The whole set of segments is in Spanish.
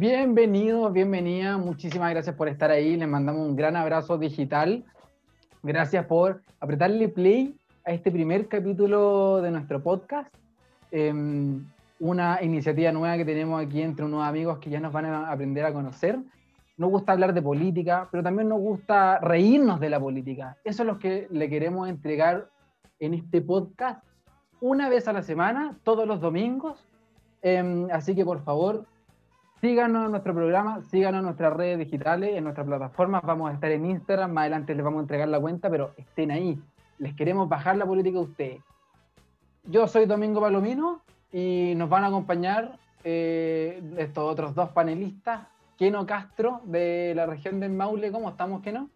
Bienvenidos, bienvenida. Muchísimas gracias por estar ahí. Les mandamos un gran abrazo digital. Gracias por apretarle play a este primer capítulo de nuestro podcast. Em, una iniciativa nueva que tenemos aquí entre unos amigos que ya nos van a aprender a conocer. Nos gusta hablar de política, pero también nos gusta reírnos de la política. Eso es lo que le queremos entregar en este podcast una vez a la semana, todos los domingos. Em, así que por favor, Síganos en nuestro programa, síganos en nuestras redes digitales, en nuestras plataformas. Vamos a estar en Instagram, más adelante les vamos a entregar la cuenta, pero estén ahí. Les queremos bajar la política a ustedes. Yo soy Domingo Palomino y nos van a acompañar eh, estos otros dos panelistas. Keno Castro, de la región del Maule. ¿Cómo estamos, Keno?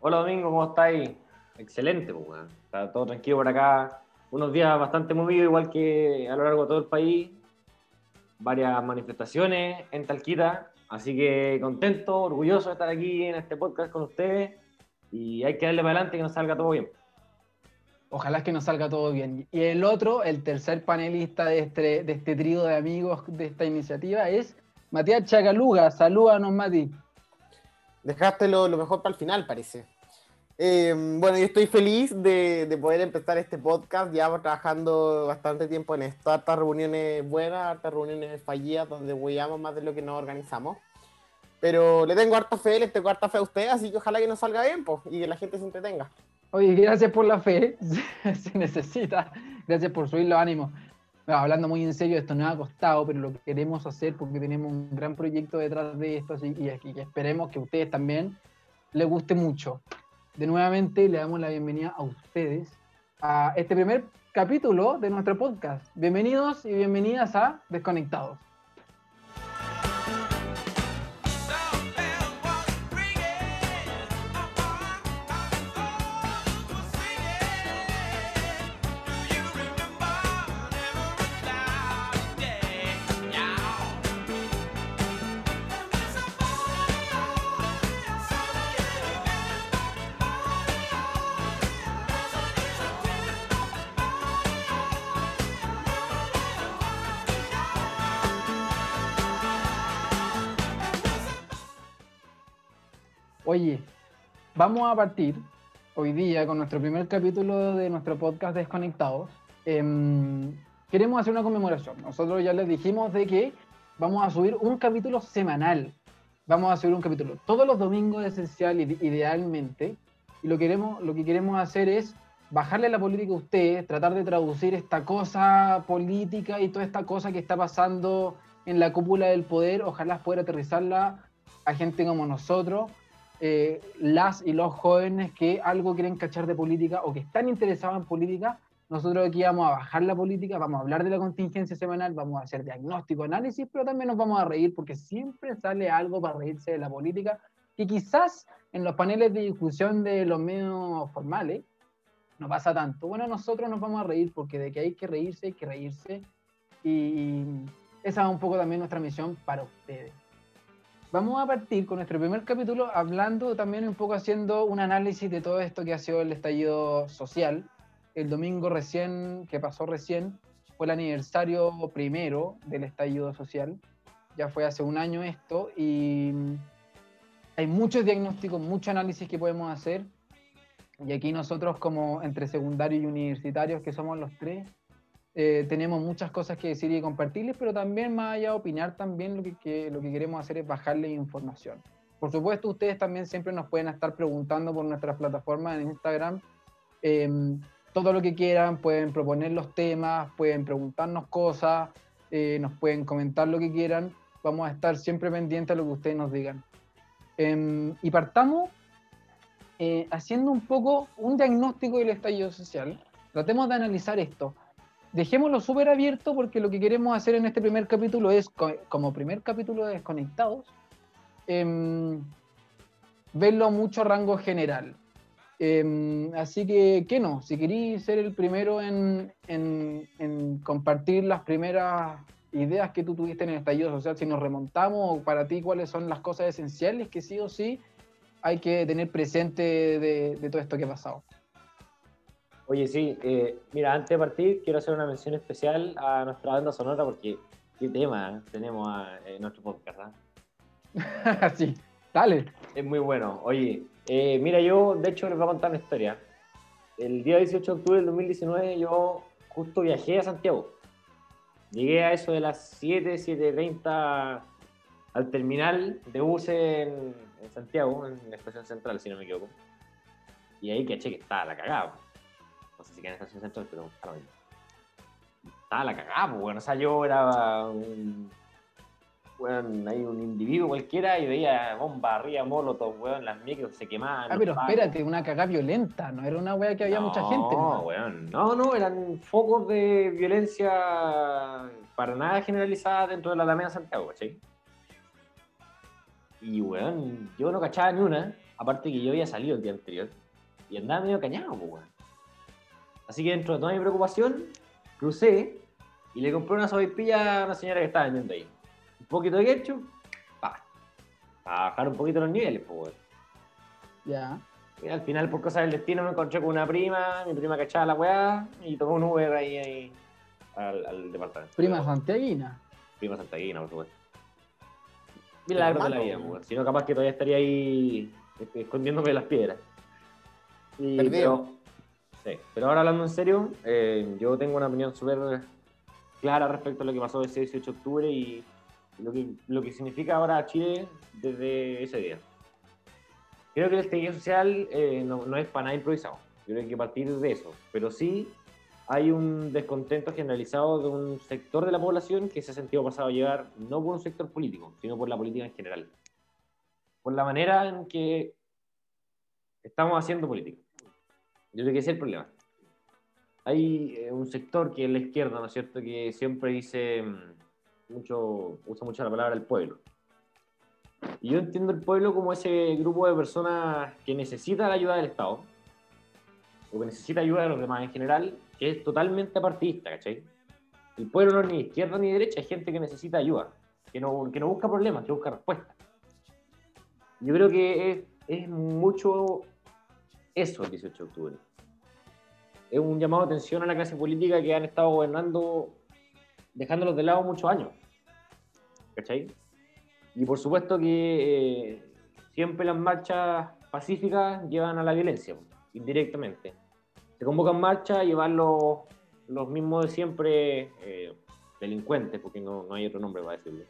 Hola, Domingo, ¿cómo estáis? Excelente, pues, está todo tranquilo por acá. Unos días bastante movidos, igual que a lo largo de todo el país varias manifestaciones en Talquita, así que contento, orgulloso de estar aquí en este podcast con ustedes y hay que darle para adelante que nos salga todo bien. Ojalá que nos salga todo bien. Y el otro, el tercer panelista de este, de este trío de amigos de esta iniciativa es Matías Chacaluga. Salúdanos, Mati. Dejaste lo mejor para el final, parece. Eh, bueno, yo estoy feliz de, poder empezar este podcast. Llevamos trabajando bastante tiempo en esto. Hartas reuniones buenas, hartas reuniones fallidas, donde huellamos más de lo que nos organizamos. Pero le tengo harta fe, le tengo harta fe a usted, así que ojalá que nos salga bien y que la gente se entretenga. Oye, gracias por la fe, se necesita. Gracias por subir los ánimos. hablando muy en serio, esto nos ha costado, pero lo queremos hacer porque tenemos un gran proyecto detrás de esto así, y esperemos que a ustedes también les guste mucho de nuevamente le damos la bienvenida a ustedes a este primer capítulo de nuestro podcast. Bienvenidos y bienvenidas a Desconectados. Oye, vamos a partir hoy día con nuestro primer capítulo de nuestro podcast Desconectados. Em, queremos hacer una conmemoración. Nosotros ya les dijimos de que vamos a subir un capítulo semanal. Vamos a subir un capítulo todos los domingos esencial idealmente. Y lo, queremos, lo que queremos hacer es bajarle la política a ustedes, tratar de traducir esta cosa política y toda esta cosa que está pasando en la cúpula del poder, ojalá poder aterrizarla a gente como nosotros, eh, las y los jóvenes que algo quieren cachar de política o que están interesados en política, nosotros aquí vamos a bajar la política, vamos a hablar de la contingencia semanal, vamos a hacer diagnóstico, análisis, pero también nos vamos a reír porque siempre sale algo para reírse de la política que quizás en los paneles de discusión de los medios formales no pasa tanto. Bueno, nosotros nos vamos a reír porque de que hay que reírse, hay que reírse y esa es un poco también nuestra misión para ustedes. Vamos a partir con nuestro primer capítulo hablando también un poco haciendo un análisis de todo esto que ha sido el estallido social. El domingo recién, que pasó recién, fue el aniversario primero del estallido social. Ya fue hace un año esto y hay muchos diagnósticos, mucho análisis que podemos hacer. Y aquí nosotros como entre secundarios y universitarios, que somos los tres, eh, tenemos muchas cosas que decir y compartirles, pero también más allá de opinar, también lo que, lo que queremos hacer es bajarle información. Por supuesto, ustedes también siempre nos pueden estar preguntando por nuestras plataformas en Instagram em, todo lo que quieran, pueden proponer los temas, pueden preguntarnos cosas, eh, nos pueden comentar lo que quieran. Vamos a estar siempre pendientes a lo que ustedes nos digan. Em, y partamos eh, haciendo un poco un diagnóstico del estallido social. Tratemos de analizar esto dejémoslo súper abierto porque lo que queremos hacer en este primer capítulo es, como primer capítulo de Desconectados, eh, verlo mucho rango general. Em, así que, ¿qué no? Si queréis ser el primero en, compartir las primeras ideas que tú tuviste en el estallido social, si nos remontamos, para ti, ¿cuáles son las cosas esenciales que sí o sí hay que tener presente de, de todo esto que ha pasado? Oye, sí, eh, mira, antes de partir, quiero hacer una mención especial a nuestra banda sonora porque qué tema tenemos en nuestro podcast. ¿ah? sí, dale. Es muy bueno. Oye, eh, mira, yo de hecho les voy a contar una historia. El día 18 de octubre del 2019 yo justo viajé a Santiago. Llegué a eso de las 7, 7.30 al terminal de buses en, Santiago, en la estación central, si no me equivoco. Y ahí caché que estaba la cagada. Si queda en la estación central, pero estaba la cagada, pues, bueno. O sea, yo era un weón, hay un individuo cualquiera y veía bomba arriba, molotov, weón, las micros se quemaban. Ah, pero espérate, una cagada violenta, no era una weá que había mucha gente. No, weón, no, no, eran focos de violencia para nada generalizada dentro de la Alameda Santiago, ¿sí? Y weón, yo no cachaba ni una, aparte que yo había salido el día anterior y andaba medio cañado, pues, weón. Así que dentro de toda mi preocupación, crucé y le compré una sopaipilla a una señora que estaba vendiendo ahí un poquito de ketchup, pa, para bajar un poquito los niveles, pues, Ya. Y al final, por cosas del destino, me encontré con una prima, mi prima cachaba la weá, y tomé un Uber ahí, ahí al, departamento. Prima santiaguina. Prima santiaguina, por supuesto. Milagro de la vida, pues. Si no, capaz que todavía estaría ahí este, escondiéndome de las piedras. Y, pero, sí, pero ahora hablando en serio, eh, yo tengo una opinión súper clara respecto a lo que pasó ese 18 de octubre y lo que, lo que significa ahora Chile desde ese día. Creo que el estallido social eh, no, no, es para nada improvisado. Creo que hay que partir de eso. Pero sí hay un descontento generalizado de un sector de la población que se ha sentido pasado a llevar no por un sector político, sino por la política en general. Por la manera en que estamos haciendo política. Yo creo que ese es el problema. Hay eh, un sector que es la izquierda, ¿no es cierto?, que siempre dice mm, mucho, usa mucho la palabra el pueblo. Y yo entiendo el pueblo como ese grupo de personas que necesita la ayuda del Estado, o que necesita ayuda de los demás en general, que es totalmente partidista, ¿cachai? El pueblo no es ni izquierda ni derecha, es gente que necesita ayuda, que no, busca problemas, que busca respuestas. Yo creo que es, es mucho eso el 18 de octubre. Es un llamado de atención a la clase política que han estado gobernando dejándolos de lado muchos años. ¿Cachai? Y por supuesto que eh, siempre las marchas pacíficas llevan a la violencia, indirectamente. Se convocan marchas y van los, los mismos de siempre, eh, delincuentes, porque no, no, hay otro nombre para decirlo,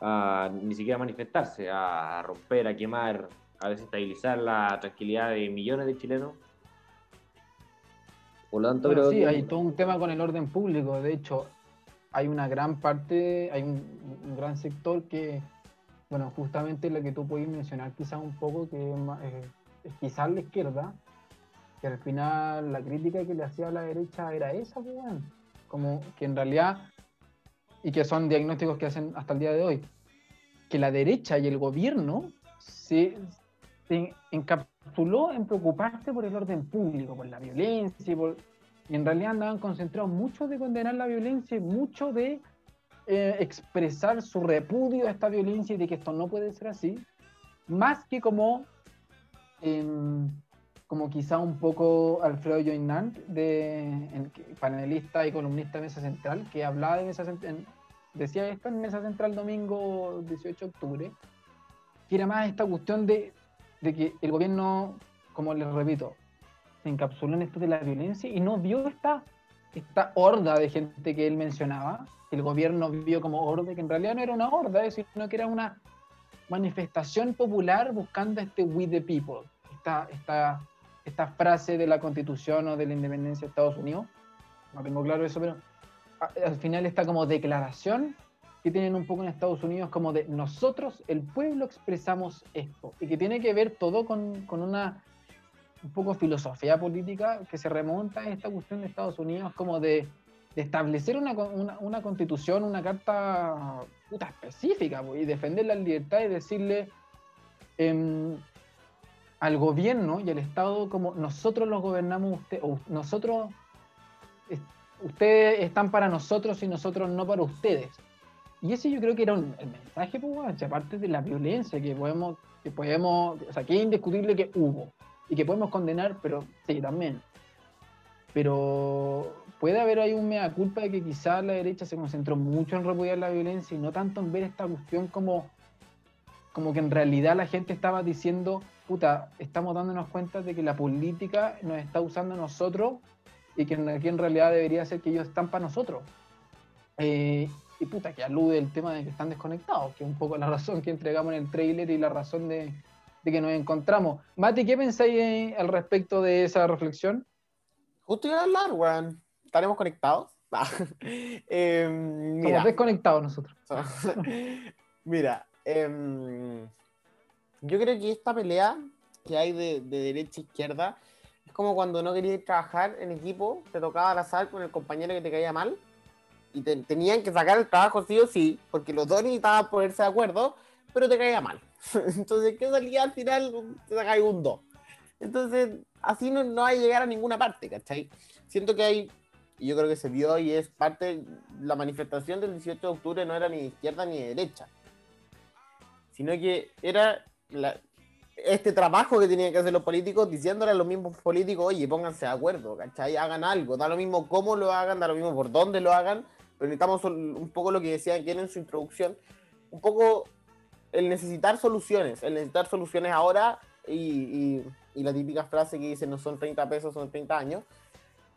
a, ni siquiera manifestarse, a romper, a quemar, a desestabilizar la tranquilidad de millones de chilenos por lo tanto, sí, hay todo un tema con el orden público. De hecho, hay una gran parte, hay un, gran sector que, bueno, justamente lo que tú puedes mencionar quizás un poco, que es, quizás la izquierda, que al final la crítica que le hacía a la derecha era esa, pues, como que en realidad, y que son diagnósticos que hacen hasta el día de hoy, que la derecha y el gobierno se, se encapsuló en preocuparse por el orden público, por la violencia, y, por, y en realidad andaban concentrados mucho de condenar la violencia y mucho de eh, expresar su repudio a esta violencia y de que esto no puede ser así, más que como, em, como quizá un poco Alfredo Joinant, de, panelista y columnista de Mesa Central, que hablaba de Mesa Central, decía esto en Mesa Central domingo 18 de octubre, que era más esta cuestión de de que el gobierno, como les repito, se encapsuló en esto de la violencia y no vio esta, esta horda de gente que él mencionaba, el gobierno vio como horda, que en realidad no era una horda, sino que era una manifestación popular buscando este we the people, esta, esta, esta frase de la constitución o de la independencia de Estados Unidos, no tengo claro eso, pero al final está como declaración que tienen un poco en Estados Unidos como de nosotros, el pueblo, expresamos esto, y que tiene que ver todo con, con una un poco filosofía política que se remonta a esta cuestión de Estados Unidos como de, de establecer una, una, constitución, una carta puta específica y defender la libertad y decirle, eh, al gobierno y al Estado como nosotros los gobernamos usted, o nosotros, ustedes están para nosotros y nosotros no para ustedes. Y ese yo creo que era el mensaje, pues, aparte de la violencia que podemos, que podemos, o sea, que es indiscutible que hubo y que podemos condenar, pero sí, también. Pero puede haber ahí un mea culpa de que quizás la derecha se concentró mucho en repudiar la violencia y no tanto en ver esta cuestión como, como que en realidad la gente estaba diciendo, puta, estamos dándonos cuenta de que la política nos está usando a nosotros y que aquí en realidad debería ser que ellos están para nosotros. Eh, y puta, que alude el tema de que están desconectados, que es un poco la razón que entregamos en el trailer y la razón de, de que nos encontramos. Mati, ¿qué pensáis al respecto de esa reflexión? Justo iba a hablar, weón. ¿Estaremos conectados? eh, mira. desconectados nosotros. mira, em, yo creo que esta pelea que hay de, derecha e izquierda es como cuando no querías trabajar en equipo, te tocaba abrazar con el compañero que te caía mal y tenían que sacar el trabajo sí o sí, porque los dos necesitaban ponerse de acuerdo, pero te caía mal. Entonces, ¿qué salía al final? Te sacáis un 2. Entonces, así no, no hay llegar a ninguna parte, ¿cachai? Siento que hay, y yo creo que se vio y es parte, la manifestación del 18 de octubre no era ni izquierda ni de derecha, sino que era este trabajo que tenían que hacer los políticos diciéndole a los mismos políticos, oye, pónganse de acuerdo, ¿cachai? Hagan algo, da lo mismo cómo lo hagan, da lo mismo por dónde lo hagan, necesitamos un poco lo que decían aquí en su introducción, un poco el necesitar soluciones, el necesitar soluciones ahora y y la típica frase que dice no son 30 pesos, son 30 años,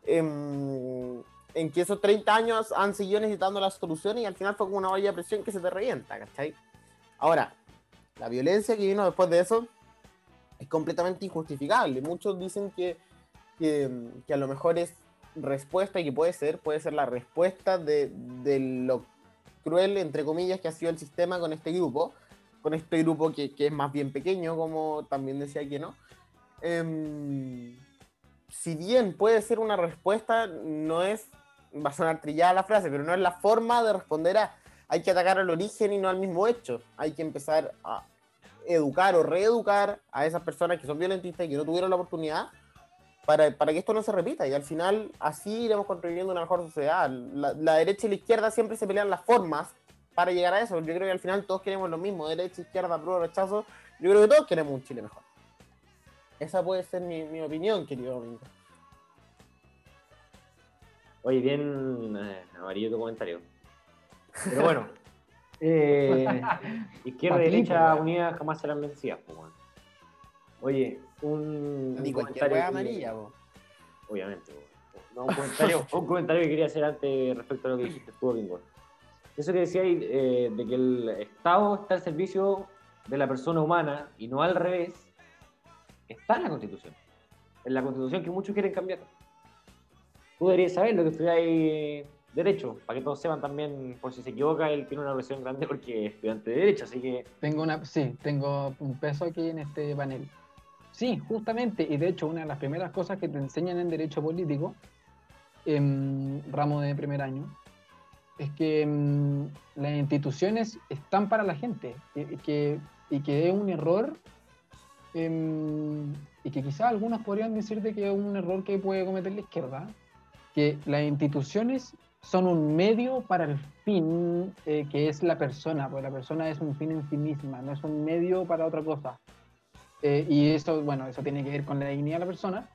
em, en, que esos 30 años han seguido necesitando las soluciones y al final fue como una olla de presión que se te revienta, ¿cachai? Ahora, la violencia que vino después de eso es completamente injustificable. Muchos dicen que, que, a lo mejor es respuesta y que puede ser, puede ser la respuesta de, de, lo cruel, entre comillas, que ha sido el sistema con este grupo, con este grupo que, que es más bien pequeño, como también decía que no, Em, si bien puede ser una respuesta, no es, va a sonar trillada la frase, pero no es la forma de responder a, hay que atacar al origen y no al mismo hecho. Hay que empezar a educar o reeducar a esas personas que son violentistas y que no tuvieron la oportunidad para, para que esto no se repita. Y al final así iremos construyendo una mejor sociedad. La, la, derecha y la izquierda siempre se pelean las formas para llegar a eso. Yo creo que al final todos queremos lo mismo, derecha, izquierda, pro, rechazo. Yo creo que todos queremos un Chile mejor. Esa puede ser mi, opinión, querido amigo. Oye, bien eh, amarillo tu comentario. Pero bueno, eh, izquierda y derecha unidas jamás serán vencidas. Oye, un, Ni comentario amarilla, Obviamente. No, un, comentario, un comentario que quería hacer antes respecto a lo que dijiste tú, Bingo. Eso que decía eh, de que el Estado está al servicio de la persona humana y no al revés, está en la Constitución. En la Constitución que muchos quieren cambiar. Tú deberías saber lo que estudiáis Derecho, para que todos sepan también, por si se equivoca, él tiene una versión grande porque es estudiante de Derecho, así que... Tengo una, sí, tengo un peso aquí en este panel. Sí, justamente, y de hecho una de las primeras cosas que te enseñan en Derecho Político, en ramo de primer año, es que mm, las instituciones están para la gente y que, y que es un error Em, y que quizás algunos podrían decir de que es un error que puede cometer la izquierda, que las instituciones son un medio para el fin eh, que es la persona, porque la persona es un fin en sí misma, no es un medio para otra cosa. Eh, y eso, bueno, eso tiene que ver con la dignidad de la persona,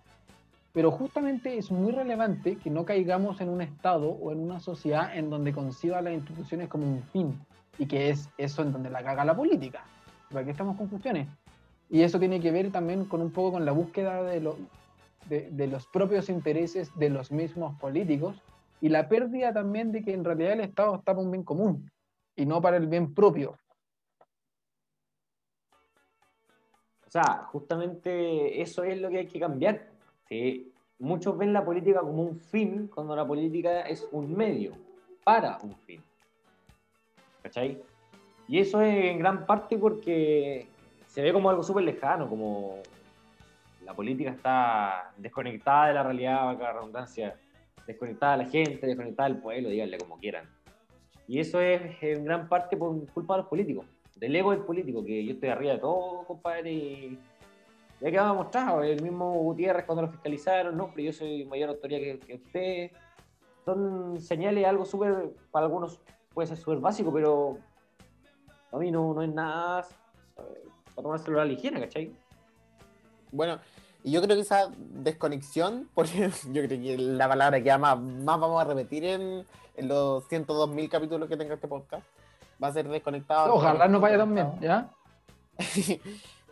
pero justamente es muy relevante que no caigamos en un estado o en una sociedad en donde conciba las instituciones como un fin, y que es eso en donde la caga la política. ¿Para aquí estamos con cuestiones? Y eso tiene que ver también con un poco con la búsqueda de, de, los propios intereses de los mismos políticos y la pérdida también de que en realidad el Estado está para un bien común y no para el bien propio. Sea, justamente eso es lo que hay que cambiar. Muchos ven la política como un fin cuando la política es un medio para un fin. ¿Cachai? Y eso es en gran parte porque se ve como algo súper lejano, como la política está desconectada de la realidad, valga la redundancia, desconectada de la gente, desconectada del pueblo, díganle como quieran. Y eso es en gran parte por culpa de los políticos, del ego del político, que yo estoy arriba de todo, compadre, y, Ya quedaba demostrado, el mismo Gutiérrez cuando lo fiscalizaron, no, pero yo soy mayor autoridad que, que usted. Son señales, algo súper, para algunos puede ser súper básico, pero a mí no, no es nada para tomárselo a la higiene, ¿cachai? Bueno, y yo creo que esa desconexión, porque yo creo que la palabra que más, más vamos a repetir en, en los 102.000 capítulos que tenga este podcast, va a ser desconectado. Ojalá no vaya tan bien, ¿ya?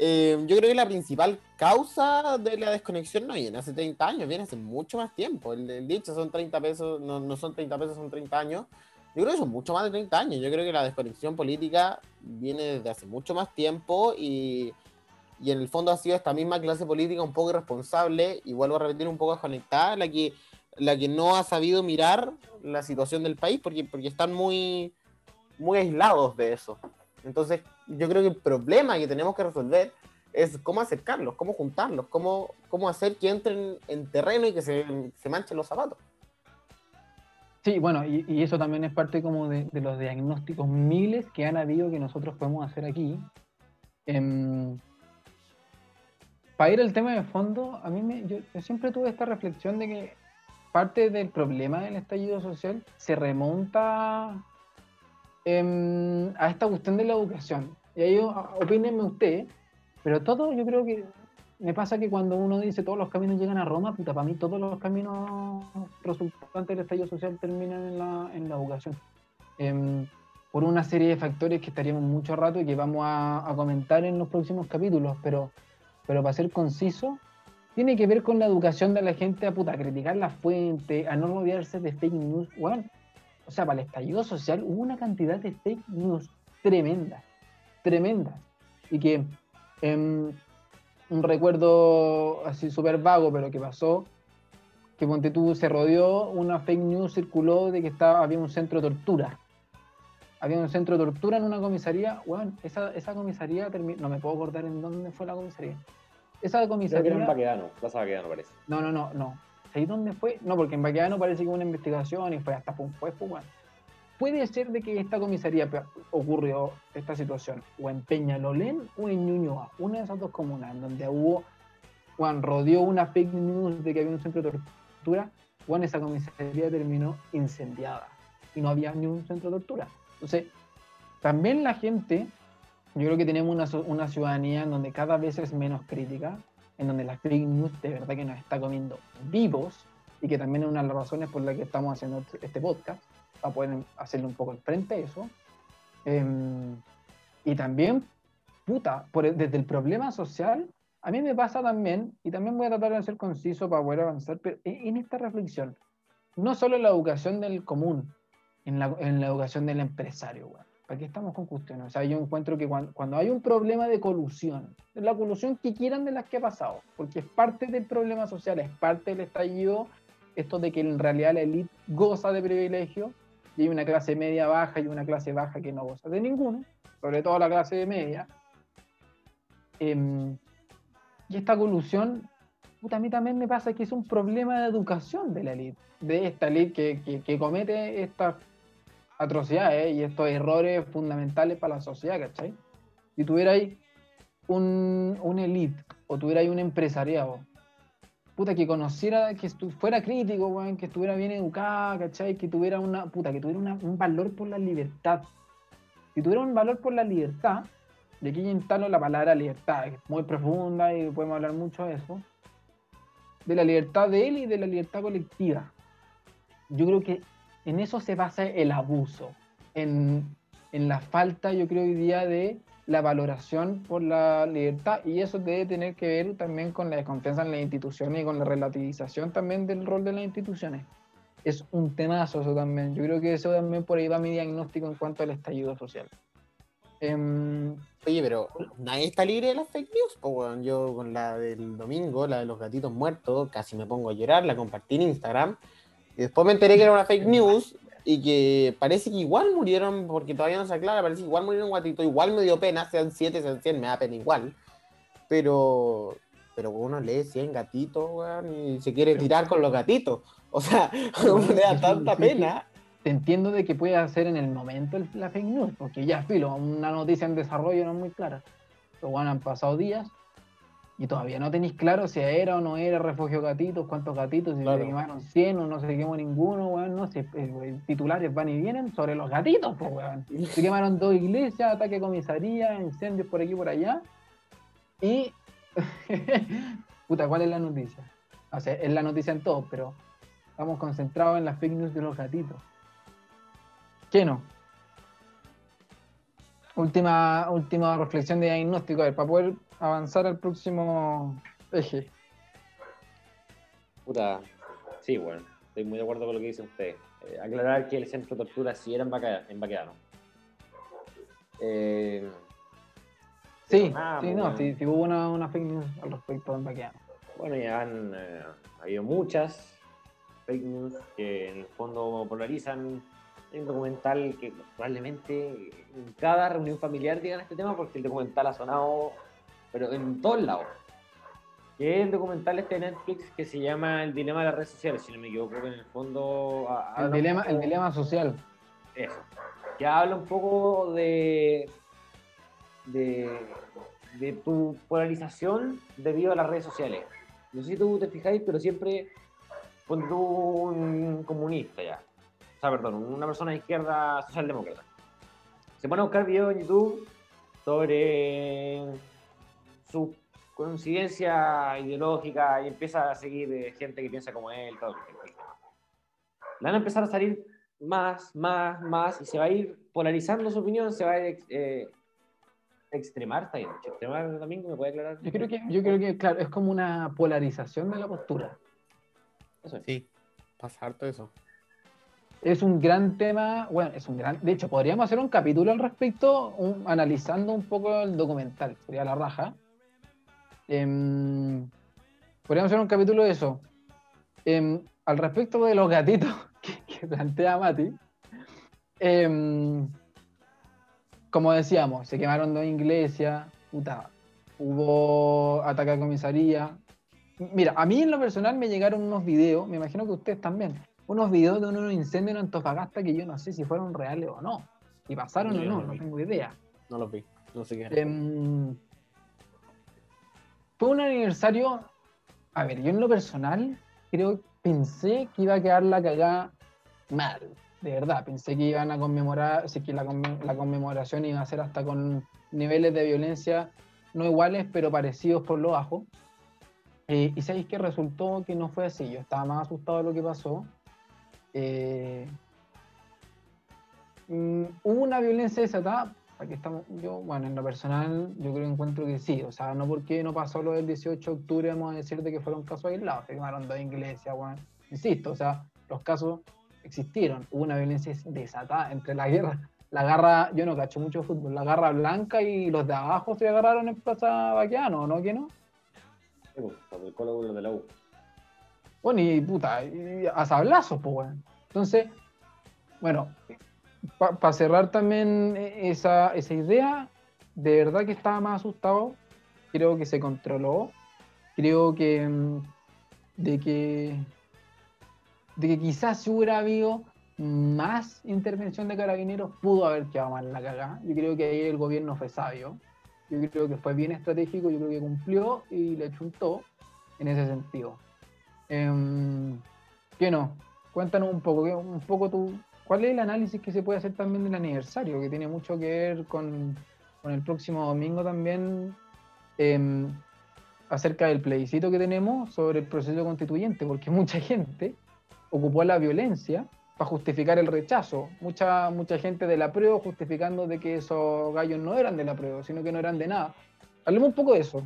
Eh, yo creo que la principal causa de la desconexión no viene hace 30 años, viene hace mucho más tiempo. El, el dicho son 30 pesos, no, no son 30 pesos, son 30 años. Yo creo que son mucho más de 30 años. Yo creo que la desconexión política viene desde hace mucho más tiempo y, y en el fondo ha sido esta misma clase política un poco irresponsable y vuelvo a repetir un poco desconectada, la que, la que no ha sabido mirar la situación del país porque, porque están muy, muy aislados de eso. Entonces, yo creo que el problema que tenemos que resolver es cómo acercarlos, cómo juntarlos, cómo, cómo hacer que entren en terreno y que se, se manchen los zapatos. Sí, bueno, y, eso también es parte como de, los diagnósticos miles que han habido que nosotros podemos hacer aquí. Eh, para ir al tema de fondo, a mí me, yo, siempre tuve esta reflexión de que parte del problema del estallido social se remonta eh, a esta cuestión de la educación. Y ahí opínenme usted, pero todo yo creo que me pasa que cuando uno dice todos los caminos llegan a Roma, puta, para mí todos los caminos resultantes del estallido social terminan en la, en la educación. Eh, por una serie de factores que estaríamos mucho rato y que vamos a, comentar en los próximos capítulos, pero, pero para ser conciso, tiene que ver con la educación de la gente a, puta, a criticar la fuente, a no rodearse de fake news. Bueno, o sea, para el estallido social hubo una cantidad de fake news tremenda, tremenda. Y que eh, un recuerdo así súper vago, pero que pasó, que Ponte tú se rodeó, una fake news circuló de que estaba, había un centro de tortura. Había un centro de tortura en una comisaría. Bueno, esa, esa comisaría, no me puedo acordar en dónde fue la comisaría. Esa comisaría. Creo que era en Baquedano, Plaza Baquedano parece. No, no, no, no. ¿Ahí dónde fue? No, porque en Baquedano parece que hubo una investigación y fue hasta fue, fue, bueno. Puede ser de que esta comisaría ocurrió esta situación o en Peñalolén o en Ñuñoa, una de esas dos comunas, donde hubo, Juan rodeó una fake news de que había un centro de tortura, Juan esa comisaría terminó incendiada y no había ni un centro de tortura. Entonces, también la gente, yo creo que tenemos una, una ciudadanía en donde cada vez es menos crítica, en donde la fake news de verdad que nos está comiendo vivos y que también es una de las razones por las que estamos haciendo este podcast para poder hacerle un poco el frente a eso. Eh, y también, puta, por desde el problema social, a mí me pasa también, y también voy a tratar de ser conciso para poder avanzar, pero en, en esta reflexión, no solo en la educación del común, en la, en la educación del empresario. ¿Para qué estamos con cuestiones? O sea, yo encuentro que cuando, cuando, hay un problema de colusión, la colusión que quieran de las que ha pasado, porque es parte del problema social, es parte del estallido, esto de que en realidad la élite goza de privilegio, y hay una clase media baja y una clase baja que no goza de ninguno, sobre todo la clase media. Eh, y esta colusión, puta, a mí también me pasa que es un problema de educación de la élite, de esta élite que, que, que, comete estas atrocidades y estos errores fundamentales para la sociedad, ¿cachai? Si tuvierais un, un élite o tuvierais un empresariado puta, que conociera, que fuera crítico, que estuviera bien educada, ¿cachai? Que tuviera una, puta, que tuviera un valor por la libertad. Si tuviera un valor por la libertad, de aquí instalo la palabra libertad, muy profunda y podemos hablar mucho de eso, de la libertad de él y de la libertad colectiva. Yo creo que en eso se basa el abuso, en, en la falta, yo creo, hoy día de la valoración por la libertad y eso debe tener que ver también con la desconfianza en las instituciones y con la relativización también del rol de las instituciones. Es un temazo eso también. Yo creo que eso también por ahí va mi diagnóstico en cuanto al estallido social. Eh, Oye, pero nadie está libre de las fake news. Bueno, yo con la del domingo, la de los gatitos muertos, casi me pongo a llorar, la compartí en Instagram. Y después me enteré que era una fake news y que parece que igual murieron, porque todavía no se aclara, parece que igual murieron guatitos, igual me dio pena, sean 7, sean 100, me da pena igual. Pero, pero uno lee 100 gatitos, weón, y se quiere tirar con los gatitos. O sea, uno le da tanta pena. Te entiendo de que puede hacer en el momento la fake news, porque ya, filo, una noticia en desarrollo no es muy clara. Pero bueno, han pasado días y todavía no tenéis claro si era o no era refugio gatitos, cuántos gatitos, si Claro. se quemaron 100 o no se quemó ninguno, weón, no sé, eh, weón, titulares van y vienen sobre los gatitos, pues, weón. Se quemaron dos iglesias, ataque a comisaría, incendios por aquí y por allá. Y. Puta, ¿cuál es la noticia? O sea, es la noticia en todo, pero estamos concentrados en las fake news de los gatitos. ¿Qué no? Última, última reflexión de diagnóstico, a ver, para poder avanzar al próximo eje. Puta, sí, bueno, estoy muy de acuerdo con lo que dicen ustedes. Eh, aclarar que el centro de tortura sí era en, Baca- en Baquedano. Eh, Sí, nada, sí, pues, no, sí, sí hubo una, una fake news al respecto en Baqueano. Bueno, ya han eh, habido muchas fake news que en el fondo polarizan. Hay un documental que probablemente en cada reunión familiar digan este tema porque el documental ha sonado, pero en todos lados. Que es el documental este de Netflix que se llama El dilema de las redes sociales, si no me equivoco, que en el fondo... El un dilema, el dilema social. eso. Que habla un poco de, de, de tu polarización debido a las redes sociales. No sé si tú te fijáis, pero siempre ponte tú un comunista ya. O sea, perdón, una persona de izquierda socialdemócrata. Se pone a buscar videos en YouTube sobre su coincidencia ideológica y empieza a seguir eh, gente que piensa como él, todo. el van a empezar a salir más, más, más, y se va a ir polarizando su opinión, se va a ir eh, extremar, está bien. Extremar también, ¿me puede aclarar? Yo creo que, yo creo que, claro, es como una polarización de la postura. Eso es. Sí, pasa harto eso. Es un gran tema, bueno, es un gran, de hecho, podríamos hacer un capítulo al respecto, un- analizando un poco el documental, sería la raja. Em, podríamos hacer un capítulo de eso. Em, al respecto de los gatitos que, que plantea Mati, em, como decíamos, se quemaron dos iglesias, puta, hubo ataque a comisaría. Mira, a mí en lo personal me llegaron unos videos, me imagino que ustedes también, unos videos de unos incendios en Antofagasta que yo no sé si fueron reales o no. Si pasaron o no, no no tengo idea. No los vi. No sé qué. Fue un aniversario. A ver, yo en lo personal creo pensé que iba a quedar la cagada mal. De verdad, pensé que iban a conmemorar, sí que la conmemoración iba a ser hasta con niveles de violencia no iguales, pero parecidos por lo bajo. Eh, y sabéis que resultó que no fue así. Yo estaba más asustado de lo que pasó. Eh, mm, hubo una violencia desatada. Aquí estamos, yo, bueno, en lo personal, yo creo que encuentro que sí. O sea, no porque no pasó lo del 18 de octubre, vamos a decir de que fueron casos aislados. Se quemaron dos iglesias, bueno. Insisto, o sea, los casos existieron. Hubo una violencia desatada entre la guerra. La garra, yo no cacho mucho fútbol, la garra blanca y los de abajo se agarraron en Plaza Baqueano, ¿no? ¿Que no? Sí, pues, el Colo de la U. Bueno, y puta, y a sablazos, pues, weón. Entonces, bueno, para cerrar también eh, esa, esa idea, de verdad que estaba más asustado. Creo que se controló. Creo que. mm, de que. de que quizás si hubiera habido más intervención de carabineros, pudo haber quedado mal la cagada. Yo creo que ahí el gobierno fue sabio. Yo creo que fue bien estratégico, yo creo que cumplió y le chuntó en ese sentido. Em, ¿Qué no? Cuéntanos un poco, ¿qué- un poco tú, ¿cuál es el análisis que se puede hacer también del aniversario? Que tiene mucho que ver con, con el próximo domingo también, em, acerca del plebiscito que tenemos sobre el proceso constituyente, porque mucha gente ocupó la violencia para justificar el rechazo. Mucha, mucha gente de la prueba justificando de que esos gallos no eran de la prueba, sino que no eran de nada. Hablemos un poco de eso.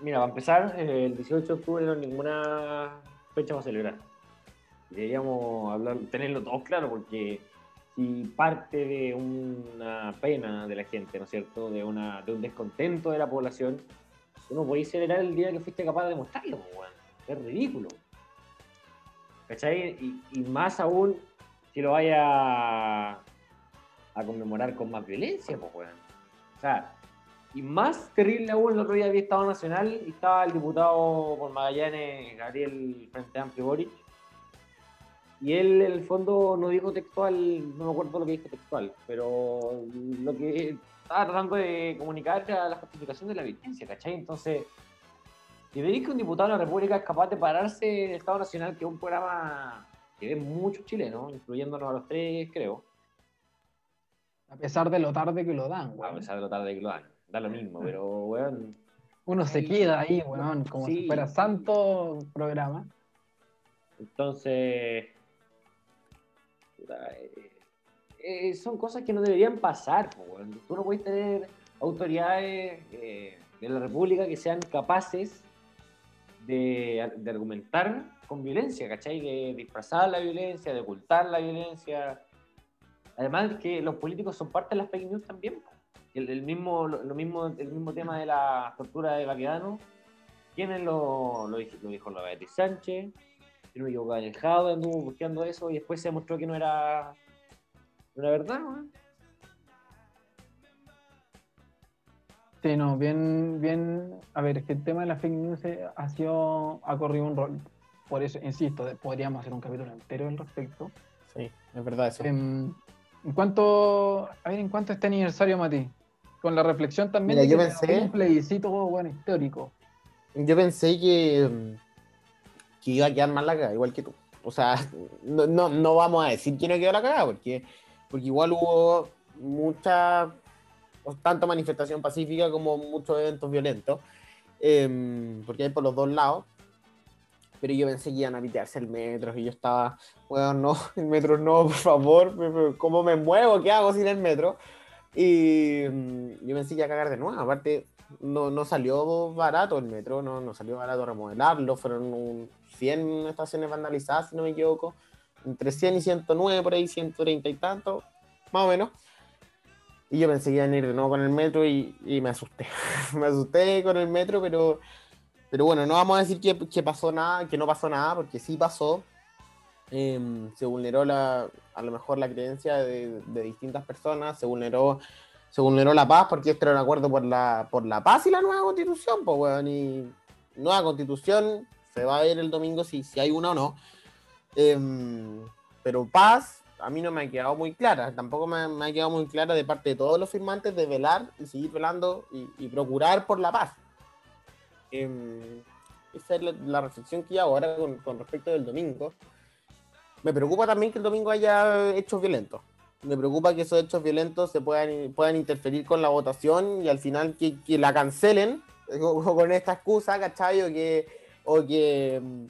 Mira, para empezar, eh, el 18 de octubre no hay ninguna fecha para celebrar. Deberíamos hablar, tenerlo todos claro, porque si parte de una pena de la gente, ¿no es cierto?, de, una, de un descontento de la población, tú no podéis celebrar el día que fuiste capaz de demostrarlo, po, weón. Es ridículo. ¿Cachai? Y, más aún si lo vaya a, a conmemorar con más violencia, pues, weón. O sea, y más terrible aún, el otro día había Estado Nacional y estaba el diputado por Magallanes, Gabriel Frente Amplio Boric, y él, en el fondo, no dijo textual, no me acuerdo lo que dijo textual, pero lo que estaba tratando de comunicar era la justificación de la violencia, ¿cachai? Entonces, si veis que un diputado de la República es capaz de pararse en el Estado Nacional, que es un programa que ven muchos chilenos, incluyéndonos a los tres, creo. A pesar de lo tarde que lo dan, A pesar de lo tarde que lo dan. Da lo mismo, pero, weón. Uno se queda ahí, weón, como si fuera santo programa. Entonces, eh, eh, son cosas que no deberían pasar. Tú no puedes tener autoridades eh, de la República que sean capaces de, argumentar con violencia, ¿cachai? De disfrazar la violencia, de ocultar la violencia. Además que los políticos son parte de las fake news también. El, mismo, lo, mismo, el mismo tema de la tortura de Baquedano, ¿quién lo, lo? Lo dijo la Beatriz Sánchez, si no me equivoco, en el Jado anduvo buscando eso y después se demostró que no era, no verdad, ¿no? Sí, no, bien, bien. A ver, es que el tema de la fake news ha sido, ha corrido un rol. Por eso, insisto, podríamos hacer un capítulo entero al respecto. Sí, es verdad eso. Em, en cuanto, a ver, en cuanto a este aniversario, Mati, con la reflexión también de yo pensé, un plebiscito bueno, histórico. Yo pensé que que iba a quedar mal la cagada, igual que tú. O sea, no, no, no vamos a decir quién no quedó la cagada, porque, porque igual hubo mucha, tanto manifestación pacífica como muchos eventos violentos, em, porque hay por los dos lados. Pero yo pensé que iban a pitearse el metro, y yo estaba, bueno, no, el metro no, por favor, ¿cómo me muevo? ¿Qué hago sin el metro? Y mm, yo pensé que iba a cagar de nuevo. Aparte, no, no salió barato el metro, no, no salió barato remodelarlo, fueron un, 100 estaciones vandalizadas, si no me equivoco, entre 100 y 109, por ahí 130 y tanto, más o menos. Y yo pensé que iban a ir de nuevo con el metro y, me asusté. me asusté con el metro, pero, pero bueno, no vamos a decir que, pasó nada, que no pasó nada, porque sí pasó. Em, se vulneró la, a lo mejor la creencia de, distintas personas, se vulneró, se vulneró la paz, porque este era un acuerdo por la, por la paz y la nueva constitución, pues bueno, y nueva constitución se va a ver el domingo si, si hay una o no. Em, pero paz a mí no me ha quedado muy clara, tampoco me, ha quedado muy clara de parte de todos los firmantes de velar y seguir velando y, procurar por la paz. Em, esa es la, reflexión que hago ahora con, con, respecto del domingo. Me preocupa también que el domingo haya hechos violentos. Me preocupa que esos hechos violentos se puedan, puedan interferir con la votación y al final que, que la cancelen con esta excusa, ¿cachai? O que o que, mm,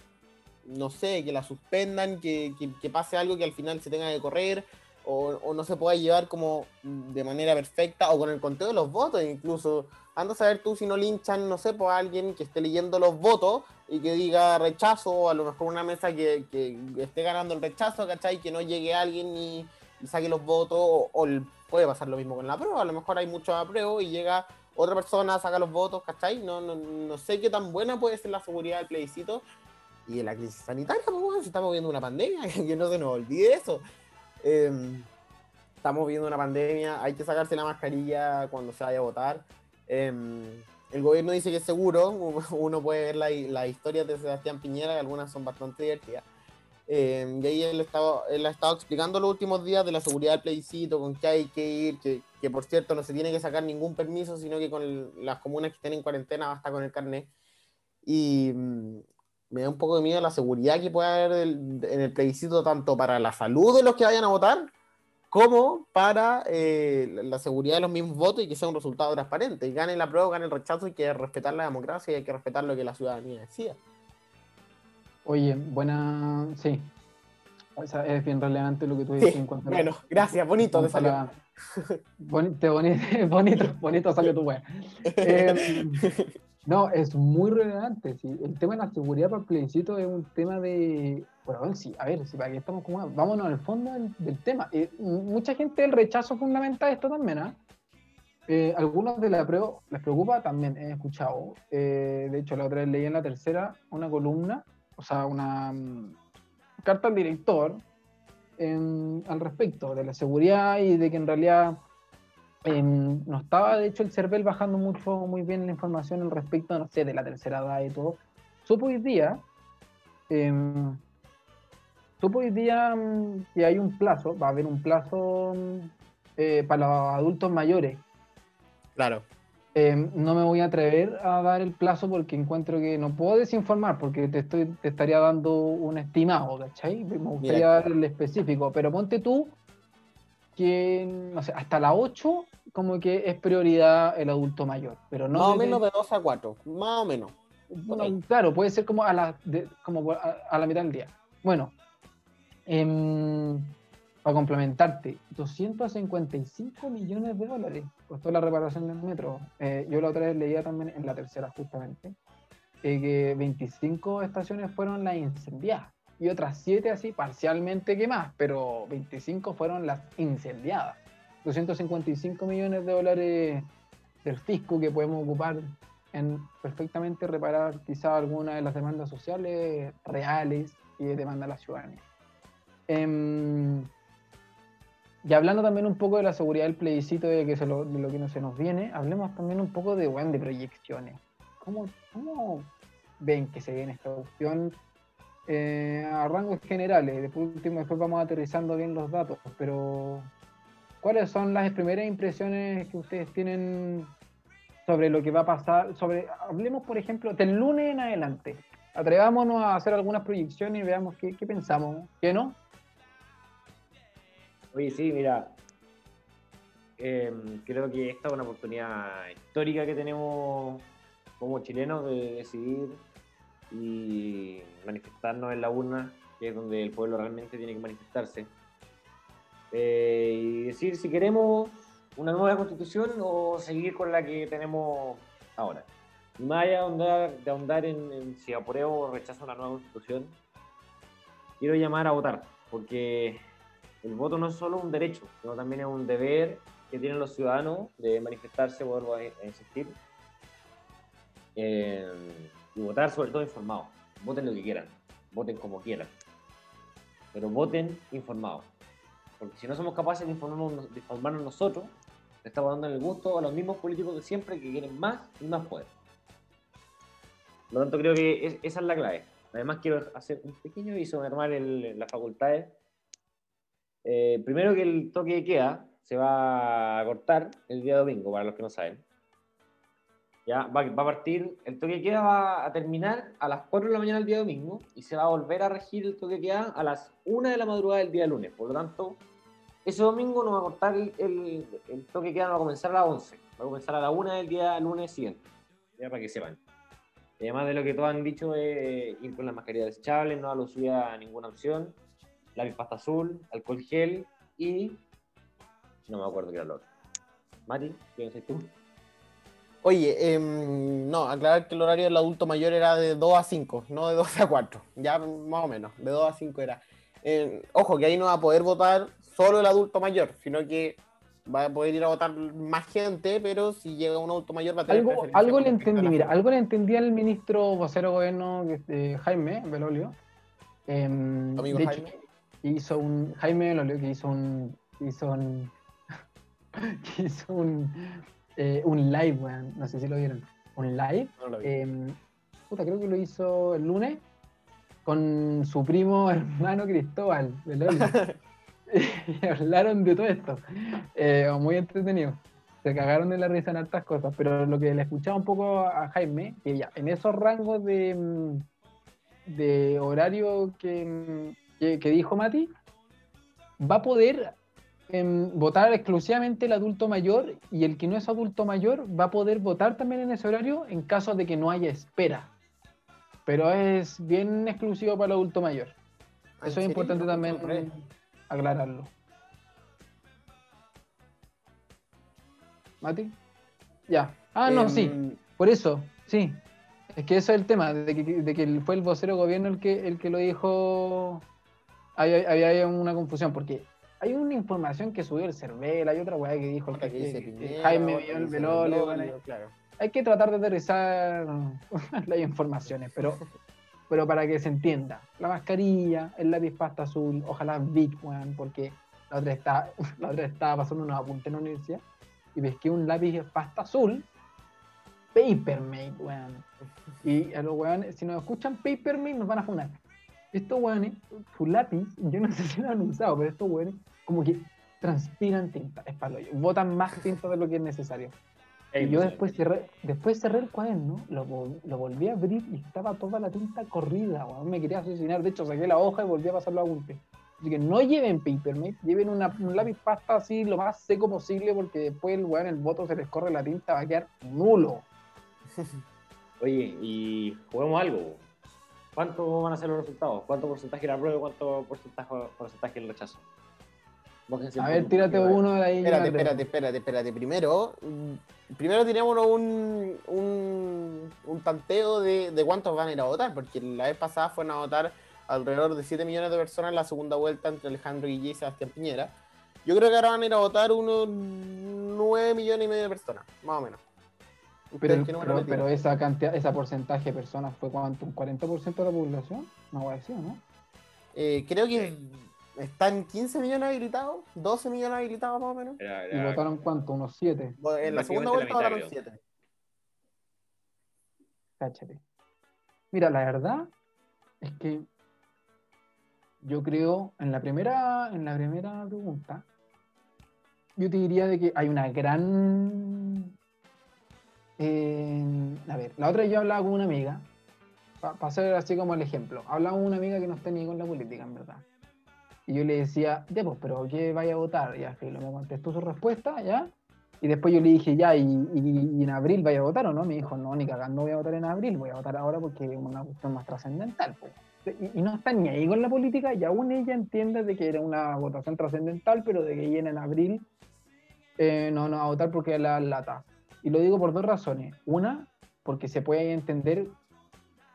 no sé, que la suspendan, que, que, pase algo que al final se tenga que correr, o, o, no se pueda llevar como mm, de manera perfecta, o con el conteo de los votos incluso. Anda a saber tú si no linchan, no sé, por pues, alguien que esté leyendo los votos y que diga rechazo, o a lo mejor una mesa que, que esté ganando el rechazo, ¿cachai? Que no llegue alguien y, saque los votos, o, o, puede pasar lo mismo con la prueba, a lo mejor hay muchos apruebos y llega otra persona saca los votos, ¿cachai? No, no, no sé qué tan buena puede ser la seguridad del plebiscito. Y en la crisis sanitaria, pues bueno, si estamos viendo una pandemia, que no se nos olvide eso. Em, estamos viendo una pandemia, hay que sacarse la mascarilla cuando se vaya a votar. Em, el gobierno dice que es seguro, uno puede ver las la historias de Sebastián Piñera, que algunas son bastante divertidas. Eh, y ahí él, estaba, él ha estado explicando los últimos días de la seguridad del plebiscito, con qué hay que ir, que, que, por cierto no se tiene que sacar ningún permiso, sino que con las comunas que estén en cuarentena basta con el carnet. Y mm, me da un poco de miedo la seguridad que puede haber en el plebiscito, tanto para la salud de los que vayan a votar, como para eh, la seguridad de los mismos votos y que sea un resultado transparente. Y gane la prueba, gane el rechazo, y que respetar la democracia y hay que respetar lo que la ciudadanía decía. Oye, buena. Sí. es bien relevante lo que tú dices en cuanto a Bueno, gracias, bonito te salió. bonito, bonito, bonito salió tu web. Em, no, es muy relevante. Sí. El tema de la seguridad para el plebiscito es un tema de. Bueno, sí, a ver, si para que estamos como. Vámonos al fondo del, tema. Eh, mucha gente el rechazo fundamental esto también, ¿ah? Eh, algunos de la prueba les preocupa, también he escuchado. Eh, de hecho, la otra vez leí en la tercera una columna o sea, una mm, carta al director al respecto de la seguridad y de que en realidad em, no estaba, de hecho, el CERVEL bajando mucho, muy bien la información al respecto, no sé, de la tercera edad y todo. Supo hoy día em, Supo hoy día mm, que hay un plazo, va a haber un plazo mm, eh, para los adultos mayores. Claro. Eh, no me voy a atrever a dar el plazo porque encuentro que no puedo desinformar porque te, estoy, te estaría dando un estimado, ¿cachai? Me gustaría dar el específico, pero ponte tú que, no sé, hasta la 8 como que es prioridad el adulto mayor, pero no... Más o menos de 2 a 4, más o menos. bueno, claro, puede ser como a la, de- como a, a la mitad del día. Bueno, em, para complementarte, 255 millones de dólares costó la reparación del metro. Eh, yo la otra vez leía también en la tercera justamente, eh, que 25 estaciones fueron las incendiadas y otras 7 así parcialmente quemadas, pero 25 fueron las incendiadas. 255 millones de dólares del fisco que podemos ocupar en perfectamente reparar quizá alguna de las demandas sociales reales y de demanda a la ciudadanía. Em, y hablando también un poco de la seguridad del plebiscito de, que se lo, de lo que no se nos viene, hablemos también un poco de, bueno, de proyecciones. ¿Cómo, cómo ven que se viene esta opción eh, a rangos generales? Después, último, después vamos aterrizando bien los datos, pero ¿cuáles son las primeras impresiones que ustedes tienen sobre lo que va a pasar, sobre, hablemos por ejemplo del lunes en adelante, atrevámonos a hacer algunas proyecciones y veamos qué, qué pensamos, ¿qué no? Oye, sí, mira, em, creo que esta es una oportunidad histórica que tenemos como chilenos de decidir y manifestarnos en la urna, que es donde el pueblo realmente tiene que manifestarse. Eh, y decir si queremos una nueva constitución o seguir con la que tenemos ahora. Más allá de ahondar, de ahondar en, en si apruebo o rechazo una nueva constitución, quiero llamar a votar, porque el voto no es solo un derecho, sino también es un deber que tienen los ciudadanos de manifestarse, vuelvo a, insistir, eh, y votar sobre todo informados. Voten lo que quieran, voten como quieran, pero voten informados. Porque si no somos capaces de informarnos, de informarnos nosotros, le estamos dando el gusto a los mismos políticos de siempre que quieren más y más poder. Por lo tanto, creo que es- esa es la clave. Además, quiero hacer un pequeño aviso, armar el, las facultades. Eh, primero que el toque de queda se va a cortar el día domingo, para los que no saben. Ya va, va a partir, el toque de queda va a terminar a las 4 de la mañana del día domingo y se va a volver a regir el toque de queda a las 1 de la madrugada del día lunes. Por lo tanto, ese domingo no va a cortar el, el, el toque de queda, no va a comenzar a las 11, va a comenzar a la 1 del día lunes siguiente. Ya para que sepan. Además de lo que todos han dicho, es ir con la mascarilla desechable, no a ninguna opción, lápiz pasta azul, alcohol gel y. No me acuerdo qué era lo otro. Mati, ¿quién eres tú? Oye, em, no, aclarar que el horario del adulto mayor era de 2 a 5, no de 12 a 4, ya más o menos, de 2 a 5 era. Eh, ojo, que ahí no va a poder votar solo el adulto mayor, sino que va a poder ir a votar más gente, pero si llega un adulto mayor va a tener Algo, algo le entendí, mira, algo le entendí al ministro vocero de gobierno eh, Jaime Belolio. em, Amigo de Jaime. Hizo un Jaime Belolio que hizo un hizo un que hizo un, eh, un live, weón, no sé si lo vieron, un live No lo vi. Em, puta, creo que lo hizo el lunes con su primo hermano Cristóbal, Belolio. y hablaron de todo esto. Eh, muy entretenido. Se cagaron de la risa en hartas cosas, pero lo que le escuchaba un poco a Jaime, que ya en esos rangos de, mm, de horario que, mm, que, que dijo Mati, va a poder em, votar exclusivamente el adulto mayor y el que no es adulto mayor va a poder votar también en ese horario en caso de que no haya espera. Pero es bien exclusivo para el adulto mayor. ¿En Eso es importante también aclararlo. ¿Mati? Ya. Ah, no, sí. Em, Por eso, sí. Es que eso es el tema, de que, de que fue el vocero gobierno el que, el que lo dijo. Había, había, había una confusión, porque hay una información que subió el Cervel, hay otra weá que dijo el que dice Jaime. Belolio, bueno, claro. hay que tratar de aterrizar las informaciones, pero, pero para que se entienda. La mascarilla, el lápiz pasta azul, ojalá Big One, porque la otra, está, la otra estaba pasando unos apuntes en la universidad y ves que un lápiz pasta azul, Papermate, weón. Y a los weones, si nos escuchan Papermate, nos van a fundar. Estos weones, su lápiz, yo no sé si lo han usado, pero estos weones, como que transpiran tinta, es palo. Botan más tinta de lo que es necesario. Y yo después cerré, después cerré el cuaderno, lo, lo volví a abrir y estaba toda la tinta corrida, weón. Me quería asesinar. De hecho, saqué la hoja y volví a pasarlo a golpe. Así que no lleven papermate, lleven una- un lápiz pasta así lo más seco posible porque después el weón, el voto se les corre la tinta, va a quedar nulo. Oye, y juguemos algo. ¿Cuánto van a ser los resultados? ¿Cuánto porcentaje la prueba y cuánto porcentaje, porcentaje el rechazo? A ver, tírate uno de ahí. Espérate, espérate, espérate, espérate. Primero, mm, primero tirémonos un, un, un tanteo de, de cuántos van a ir a votar, porque la vez pasada fueron a votar alrededor de 7 millones de personas en la segunda vuelta entre Alejandro Guillé y Sebastián Piñera. Yo creo que ahora van a ir a votar unos 9 millones y medio de personas, más o menos. Pero, ¿Ustedes qué número pero, pero esa cantidad, ese porcentaje de personas fue cuánto, un 40% de la población, no voy a decir, ¿no? Eh, creo que están 15 millones habilitados, 12 millones habilitados más o menos. Era- Y era- votaron cuánto, unos 7, Bueno, En la segunda vuelta votaron creo. 7. cáchate. Mira, la verdad es que yo creo, en la primera, en la primera pregunta, yo te diría de que hay una gran... eh, a ver, la otra yo hablaba con una amiga, para hacer así como el ejemplo, hablaba con una amiga que no está ni con la política, en verdad. Y yo le decía, ya pues, pero ¿qué vaya a votar? Ya, Filo, me contestó su respuesta, ¿ya? Y después yo le dije, ya, ¿y, y- y en abril vaya a votar o no? Me dijo, no, ni cagando voy a votar en abril, voy a votar ahora porque es una cuestión más trascendental. po". Y, y no está ni ahí con la política, y aún ella entiende de que era una votación trascendental, pero de que ella en abril eh, no, no va a votar porque la lata. Y lo digo por dos razones. Una, porque se puede entender,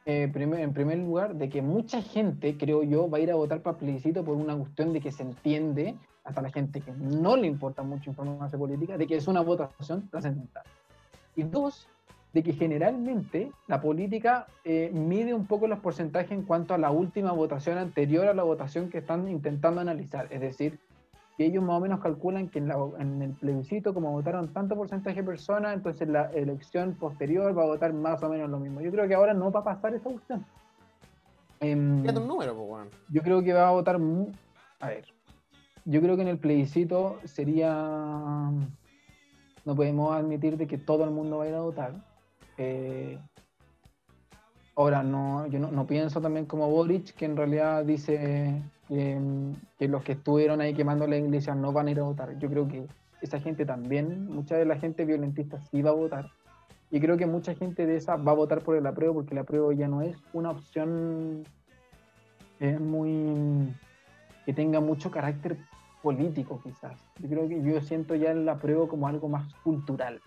eh, primer- en primer lugar, de que mucha gente, creo yo, va a ir a votar para plebiscito por una cuestión de que se entiende, hasta la gente que no le importa mucho informarse política, de que es una votación trascendental. Y dos, de que generalmente la política eh, mide un poco los porcentajes en cuanto a la última votación anterior a la votación que están intentando analizar. Es decir, que ellos más o menos calculan que en, la- en el plebiscito, como votaron tanto porcentaje de personas, entonces la elección posterior va a votar más o menos lo mismo. Yo creo que ahora no va a pasar esa cuestión. Fíjate un número, pues, weón. yo creo que va a votar. A ver. Yo creo que en el plebiscito sería. No podemos admitir de que todo el mundo va a ir a votar. Eh, ahora, no, yo no, no pienso también como Boric, que en realidad dice que, que los que estuvieron ahí quemando la iglesia no van a ir a votar. Yo creo que esa gente también, mucha de la gente violentista sí va a votar. Y creo que mucha gente de esa va a votar por el apruebo, porque el apruebo ya no es una opción es muy que tenga mucho carácter político quizás. Yo creo que yo siento ya el apruebo como algo más cultural.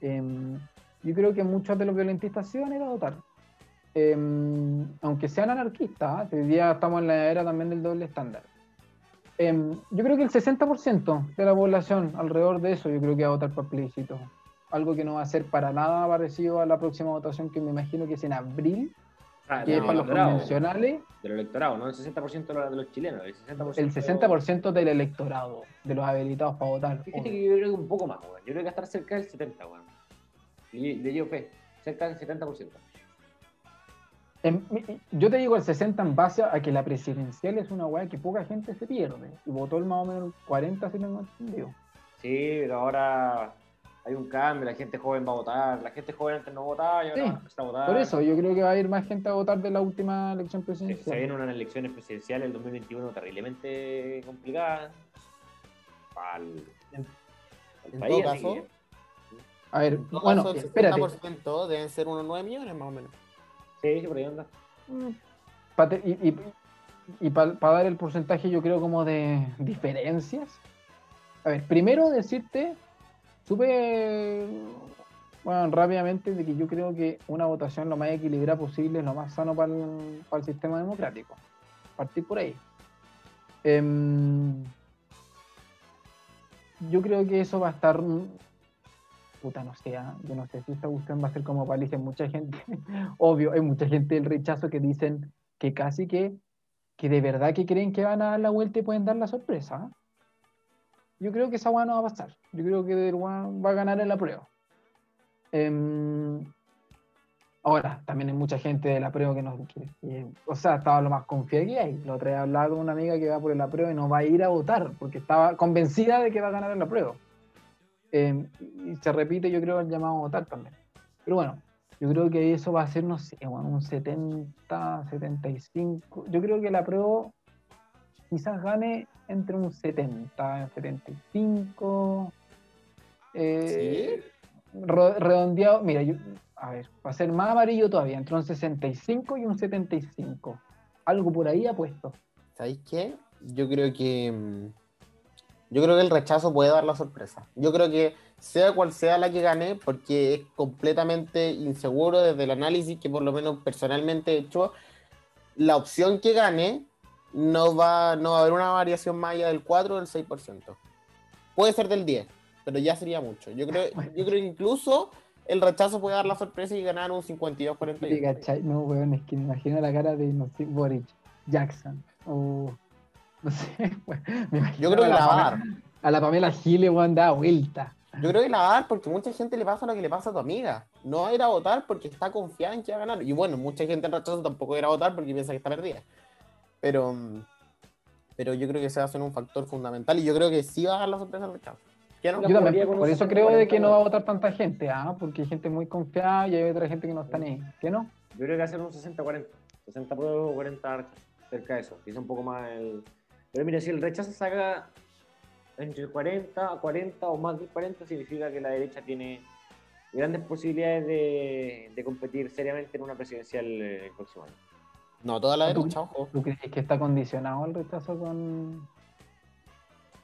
Em, yo creo que muchos de los violentistas sí van a ir a votar. Em, aunque sean anarquistas, ¿eh? hoy día estamos en la era también del doble estándar. Em, yo creo que el 60% de la población, alrededor de eso, yo creo que va a votar por plebiscito. Algo que no va a ser para nada parecido a la próxima votación, que me imagino que es en abril, Ah, que del es para los convencionales. Del electorado, no el 60% de los, chilenos, el 60%. el 60% del electorado, de los habilitados para votar. Fíjate que yo creo que un poco más, weón. Yo creo que estar cerca del 70, weón. Y Le llevo fe, cerca del 70%. En- mi- yo te digo el 60 en base a que la presidencial es una weá que poca gente se pierde. Y votó el más o menos 40, si no me entendido. Sí, pero ahora hay un cambio, la gente joven va a votar, la gente joven antes no votaba y ahora Sí, va a empezar a votar. Por eso, yo creo que va a ir más gente a votar de la última elección Se, se presidencial. vienen unas elecciones presidenciales el 2021 terriblemente complicadas para el, En país. todo caso, que- A ver, en todo bueno, caso, el espérate. 60% deben ser unos 9 millones más o menos. Sí, sí, por ahí anda. Te- y para dar el porcentaje, yo creo, como de diferencias. A ver, primero decirte, súper bueno, rápidamente, de que yo creo que una votación lo más equilibrada posible es lo más sano para el, para el sistema democrático. Partir por ahí. Em, yo creo que eso va a estar. Puta, no sé, ah, yo no sé si esta cuestión va a ser como elegir mucha gente. Obvio, hay mucha gente del rechazo que dicen que casi que, que de verdad que creen que van a dar la vuelta y pueden dar la sorpresa. ¿ah? Yo creo que esa weá no va a pasar. Yo creo que Weá va a ganar en la prueba. Em, Ahora, también hay mucha gente del apruebo que no quiere. que- o sea, estaba lo más confiada que hay. La otra vez hablaba con una amiga que va por el apruebo y no va a ir a votar porque estaba convencida de que va a ganar el apruebo. Eh, y se repite, yo creo, el llamado a votar también. Pero bueno, yo creo que eso va a ser, no sé, bueno, un 70, 75. Yo creo que el apruebo quizás gane entre un 70, 75. Eh, ro- redondeado, mira, yo, a ver, va a ser más amarillo todavía, entre un 65 y un 75. Algo por ahí apuesto. ¿Sabéis qué? Yo creo que. Yo creo que el rechazo puede dar la sorpresa. Yo creo que sea cual sea la que gane, porque es completamente inseguro desde el análisis que por lo menos personalmente he hecho, la opción que gane no va, no va a haber una variación más allá del 4 o del 6%. Puede ser del 10, pero ya sería mucho. Yo creo, yo creo que incluso el rechazo puede dar la sorpresa y ganar un 52-41. Sí, ¿cachai? No, weón, es que me imagino la cara de, no sé, Boric, Jackson, o no sé, weón, Yo creo que la va a dar. Pamela- A la Pamela Giles, weón, da vuelta. Yo creo que la va a dar porque mucha gente le pasa lo que le pasa a tu amiga. No va a ir a votar porque está confiada en que va a ganar. Y bueno, mucha gente en rechazo tampoco va a ir a votar porque piensa que está perdida. Pero, pero yo creo que se va a ser un factor fundamental y yo creo que sí va a dar la sorpresa al rechazo. Por eso 60, creo de que no va a 40, votar tanta gente, ¿ah? Porque hay gente muy confiada y hay otra gente que no está ni ahí. ¿Qué no? Yo creo que va a ser un 60-40. 60 pruebas, 40 rechazo. Cerca de eso. Quizá un poco más el. Pero mira, si el rechazo saca entre 40 a 40 o más de 40, significa que la derecha tiene grandes posibilidades de, de competir seriamente en una presidencial eh, el próximo año. No, toda la ¿Tú- derecha, ojo. ¿Tú crees que está condicionado el rechazo con.?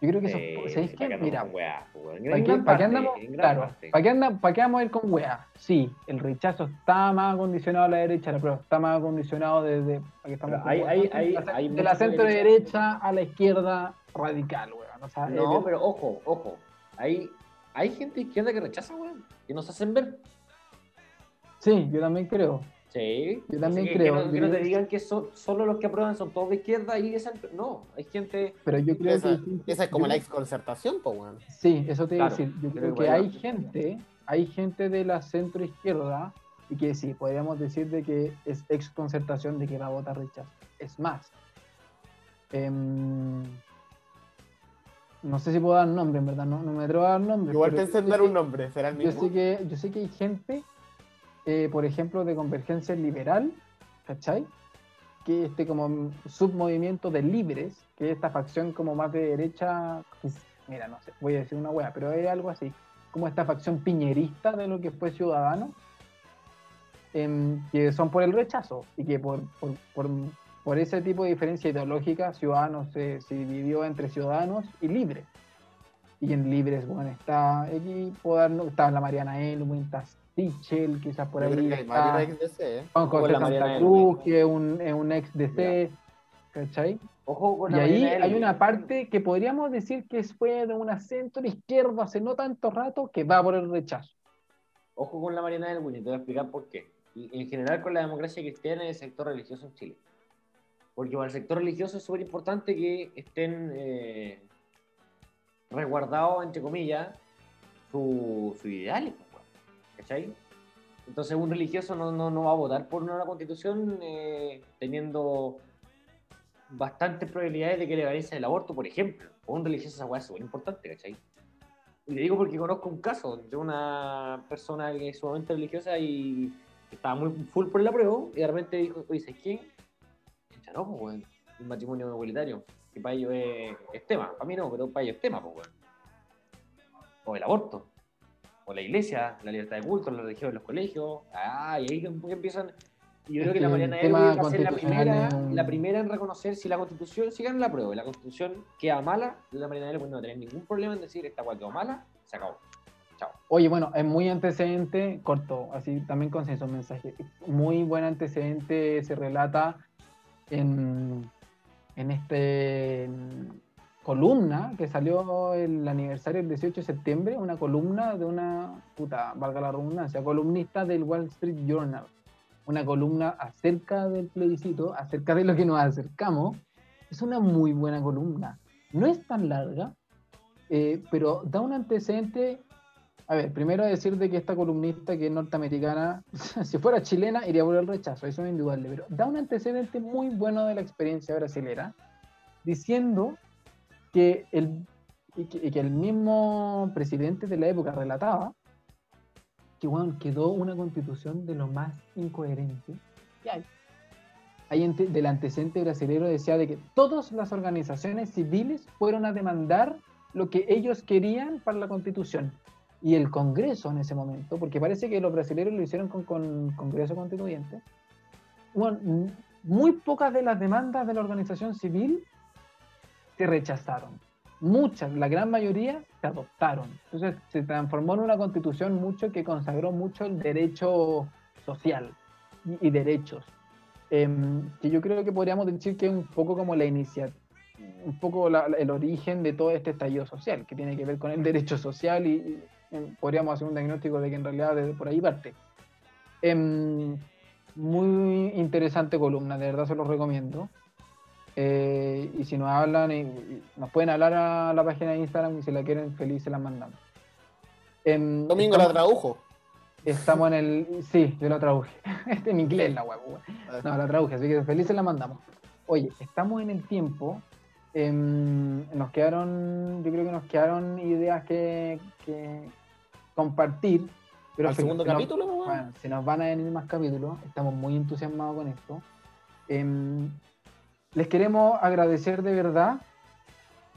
Yo creo que eso. Eh, ¿Sabéis andamos Mira, weá, pues, ¿para qué, para qué andamos? Claro. ¿para qué, anda, ¿para qué vamos a ir con weá? Sí, el rechazo está más acondicionado a la derecha, pero está más acondicionado desde. aquí estamos con hay- la- hay de la centro derecha. derecha a la izquierda radical, weón. O sea, No, pero ojo, ojo. Hay, hay gente izquierda que rechaza, weón. Que nos hacen ver. Sí, yo también creo. Sí. Yo también que, creo, Que no, que te digan que solo los que aprueban son todos de izquierda y de centro. No, hay gente. Pero yo creo Esa, que. esa es como yo la creo- ex concertación, pues, weón. Sí, eso te iba a decir. Yo creo que hay gente, hay gente de la centro izquierda y que sí, podríamos decir de que es ex concertación de que va a votar rechazo. Es más, em, no sé si puedo dar nombre, en verdad, no, no me atrevo a dar nombre. Igual pensé en dar un nombre, será el que- Yo mismo. sé que, yo sé que hay gente, eh, por ejemplo, de Convergencia Liberal, ¿cachai? Que este como submovimiento de libres, que es esta facción como más de derecha, mira, no sé, voy a decir una wea, pero es algo así, como esta facción piñerista de lo que fue Ciudadano, em, que son por el rechazo y que por, por, por, por ese tipo de diferencia ideológica, Ciudadanos se, se dividió entre Ciudadanos y Libres. Y en Libres, bueno, está aquí, puedo dar, está la Mariana Elwin, está Sichel, quizás por Yo ahí. creo que hay está ex DC, ¿eh? Juan José Santa. Cruz, que es un, es un ex DC, ¿cachai? Ojo con Y la ahí hay una parte que podríamos decir que fue de una centro izquierda hace no tanto rato que va por el rechazo. Ojo con la Mariana del Buño, te voy a explicar por qué. Y en general con la democracia cristiana y el sector religioso en Chile. Porque para el sector religioso es súper importante que estén eh, resguardados, entre comillas, sus su ideales. ¿Cachai? Entonces un religioso no, no, no va a votar por una constitución eh, teniendo bastantes probabilidades de que legalice el aborto, por ejemplo. Para un religioso esa hueá es súper importante, ¿cachai? Y le digo porque conozco un caso de una persona que es sumamente religiosa y estaba muy full por el apruebo y de repente dijo, oye, ¿sabes? Chucha, no, pues, weón, un matrimonio igualitario, que para ellos es, tema, para mí no, pero para ellos es tema, pues. O el aborto, o la iglesia, la libertad de culto, la religión los colegios, ah, y ahí empiezan... Y yo creo que la Mariana Elwin va a ser la primera, la primera en reconocer si la constitución, si gana la prueba y la constitución queda mala, la Mariana Elwin no va a tener ningún problema en decir esta cual quedó mala, se acabó. Chao. Oye, bueno, es muy antecedente, corto, así también consenso mensaje. Muy buen antecedente se relata en, en este en columna que salió el aniversario del 18 de septiembre, una columna de una, puta, valga la redundancia, columnista del Wall Street Journal. Una columna acerca del plebiscito, acerca de lo que nos acercamos. Es una muy buena columna. No es tan larga, eh, pero da un antecedente A ver, primero decir de que esta columnista que es norteamericana, si fuera chilena, iría por el rechazo, eso es indudable, pero da un antecedente muy bueno de la experiencia brasilera, diciendo que el, que, que el mismo presidente de la época relataba que bueno, quedó una constitución de lo más incoherente que hay. Ahí ante- del antecedente brasileño decía de que todas las organizaciones civiles fueron a demandar lo que ellos querían para la constitución. Y el Congreso en ese momento, porque parece que los brasileños lo hicieron con, con Congreso Constituyente, bueno, muy pocas de las demandas de la organización civil se rechazaron. Muchas, la gran mayoría se adoptaron. Entonces se transformó en una constitución mucho que consagró mucho el derecho social y, derechos. Em, que yo creo que podríamos decir que es un poco como la iniciativa, un poco el origen de todo este estallido social, que tiene que ver con el derecho social y, y, em, podríamos hacer un diagnóstico de que en realidad desde por ahí parte. Em, muy interesante columna, de verdad se los recomiendo. Eh, y si nos hablan, y- y nos pueden hablar a la página de Instagram y si la quieren, feliz se la mandamos. Em, Domingo la tradujo. Estamos en el. Sí, yo la traduje. Este en inglés, la huevo. No, la traduje, así que felices la mandamos. Oye, estamos en el tiempo. em, nos quedaron. Yo creo que nos quedaron ideas que, que compartir. Pero ¿Al se- segundo se nos- capítulo, bueno, se nos van a venir más capítulos. Estamos muy entusiasmados con esto. Em, les queremos agradecer de verdad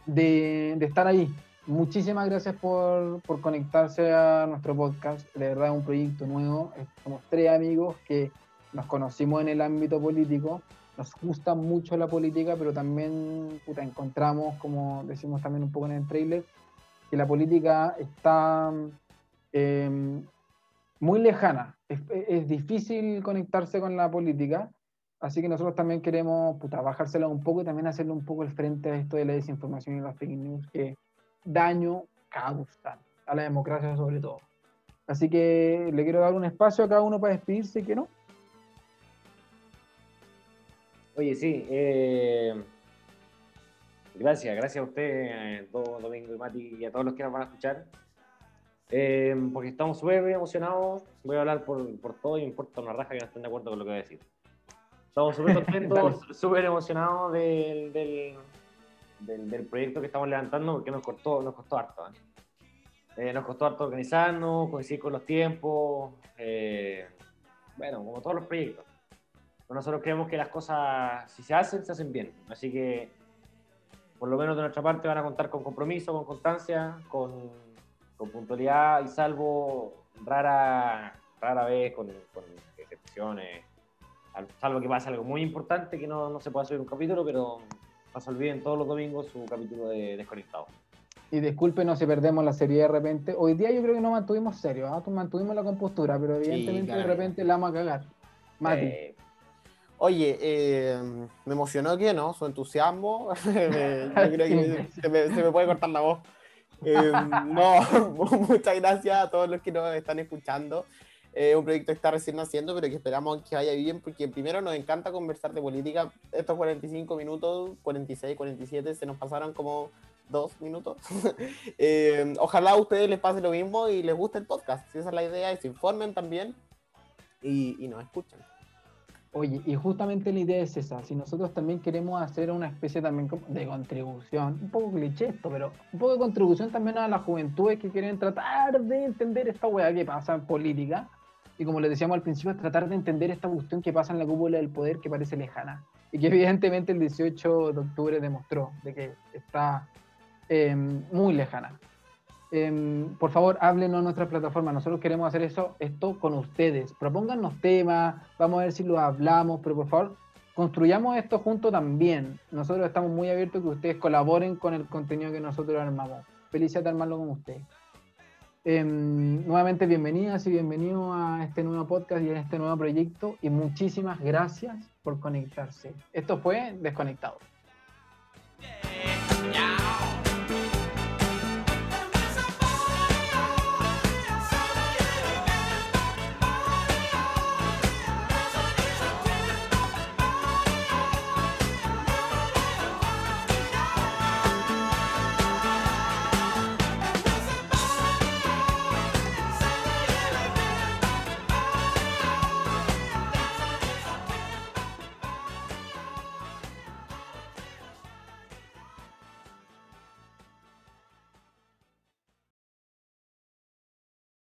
de, estar ahí. Muchísimas gracias por, por conectarse a nuestro podcast. De verdad es un proyecto nuevo. Somos tres amigos que nos conocimos en el ámbito político. Nos gusta mucho la política, pero también encontramos, como decimos también un poco en el trailer, que la política está em, muy lejana. Es difícil conectarse con la política. Así que nosotros también queremos puta, un poco y también hacerle un poco el frente a esto de la desinformación y las fake news que daño causan a la democracia sobre todo. Así que le quiero dar un espacio a cada uno para despedirse, que no. Oye, sí. eh, gracias, gracias a usted, eh, Do- Domingo y Mati, y a todos los que nos van a escuchar. Eh, porque estamos súper emocionados. Voy a hablar por, por todo y me importa una raja que no estén de acuerdo con lo que voy a decir. Estamos súper contentos, súper emocionados del, del, del, del proyecto que estamos levantando porque nos costó, nos costó harto. ¿eh? Eh, nos costó harto organizarnos, coincidir con los tiempos. eh, bueno, como todos los proyectos. Pero nosotros creemos que las cosas, si se hacen, se hacen bien. Así que, por lo menos de nuestra parte, van a contar con compromiso, con constancia, con, con puntualidad y salvo rara, rara vez, con, con excepciones, salvo que pase algo muy importante que no, no se pueda subir un capítulo, pero no se olviden todos los domingos su capítulo de Desconectado. Y discúlpenos si perdemos la serie de repente. Hoy día yo creo que no mantuvimos serio, ¿ah? mantuvimos la compostura, pero evidentemente de claramente. repente la vamos a cagar. Mati. Eh, Oye, eh, me emocionó que no, su entusiasmo. Me- yo creo que se, me, se me puede cortar la voz. Eh, no, muchas gracias a todos los que nos están escuchando. Es un proyecto que está recién naciendo, pero que esperamos que vaya bien, porque primero nos encanta conversar de política. Estos 45 minutos, 46, 47, se nos pasaron como dos minutos. Eh, ojalá a ustedes les pase lo mismo y les guste el podcast. Si esa es la idea, y se informen también y, y nos escuchen. Oye, y justamente la idea es esa, si nosotros también queremos hacer una especie también de contribución, un poco cliché esto, pero un poco de contribución también a las juventudes que quieren tratar de entender esta weá que pasa en política, y como les decíamos al principio, es tratar de entender esta cuestión que pasa en la cúpula del poder que parece lejana, y que evidentemente el 18 de octubre demostró de que está eh, muy lejana. Em, por favor, háblenos en nuestra plataforma. Nosotros queremos hacer eso, esto con ustedes. Propónganos temas, vamos a ver si lo hablamos, pero por favor, construyamos esto juntos también. Nosotros estamos muy abiertos que ustedes colaboren con el contenido que nosotros armamos. Felicidad de armarlo con ustedes. Em, nuevamente, bienvenidas y bienvenidos a este nuevo podcast y a este nuevo proyecto. Y muchísimas gracias por conectarse. Esto fue Desconectado.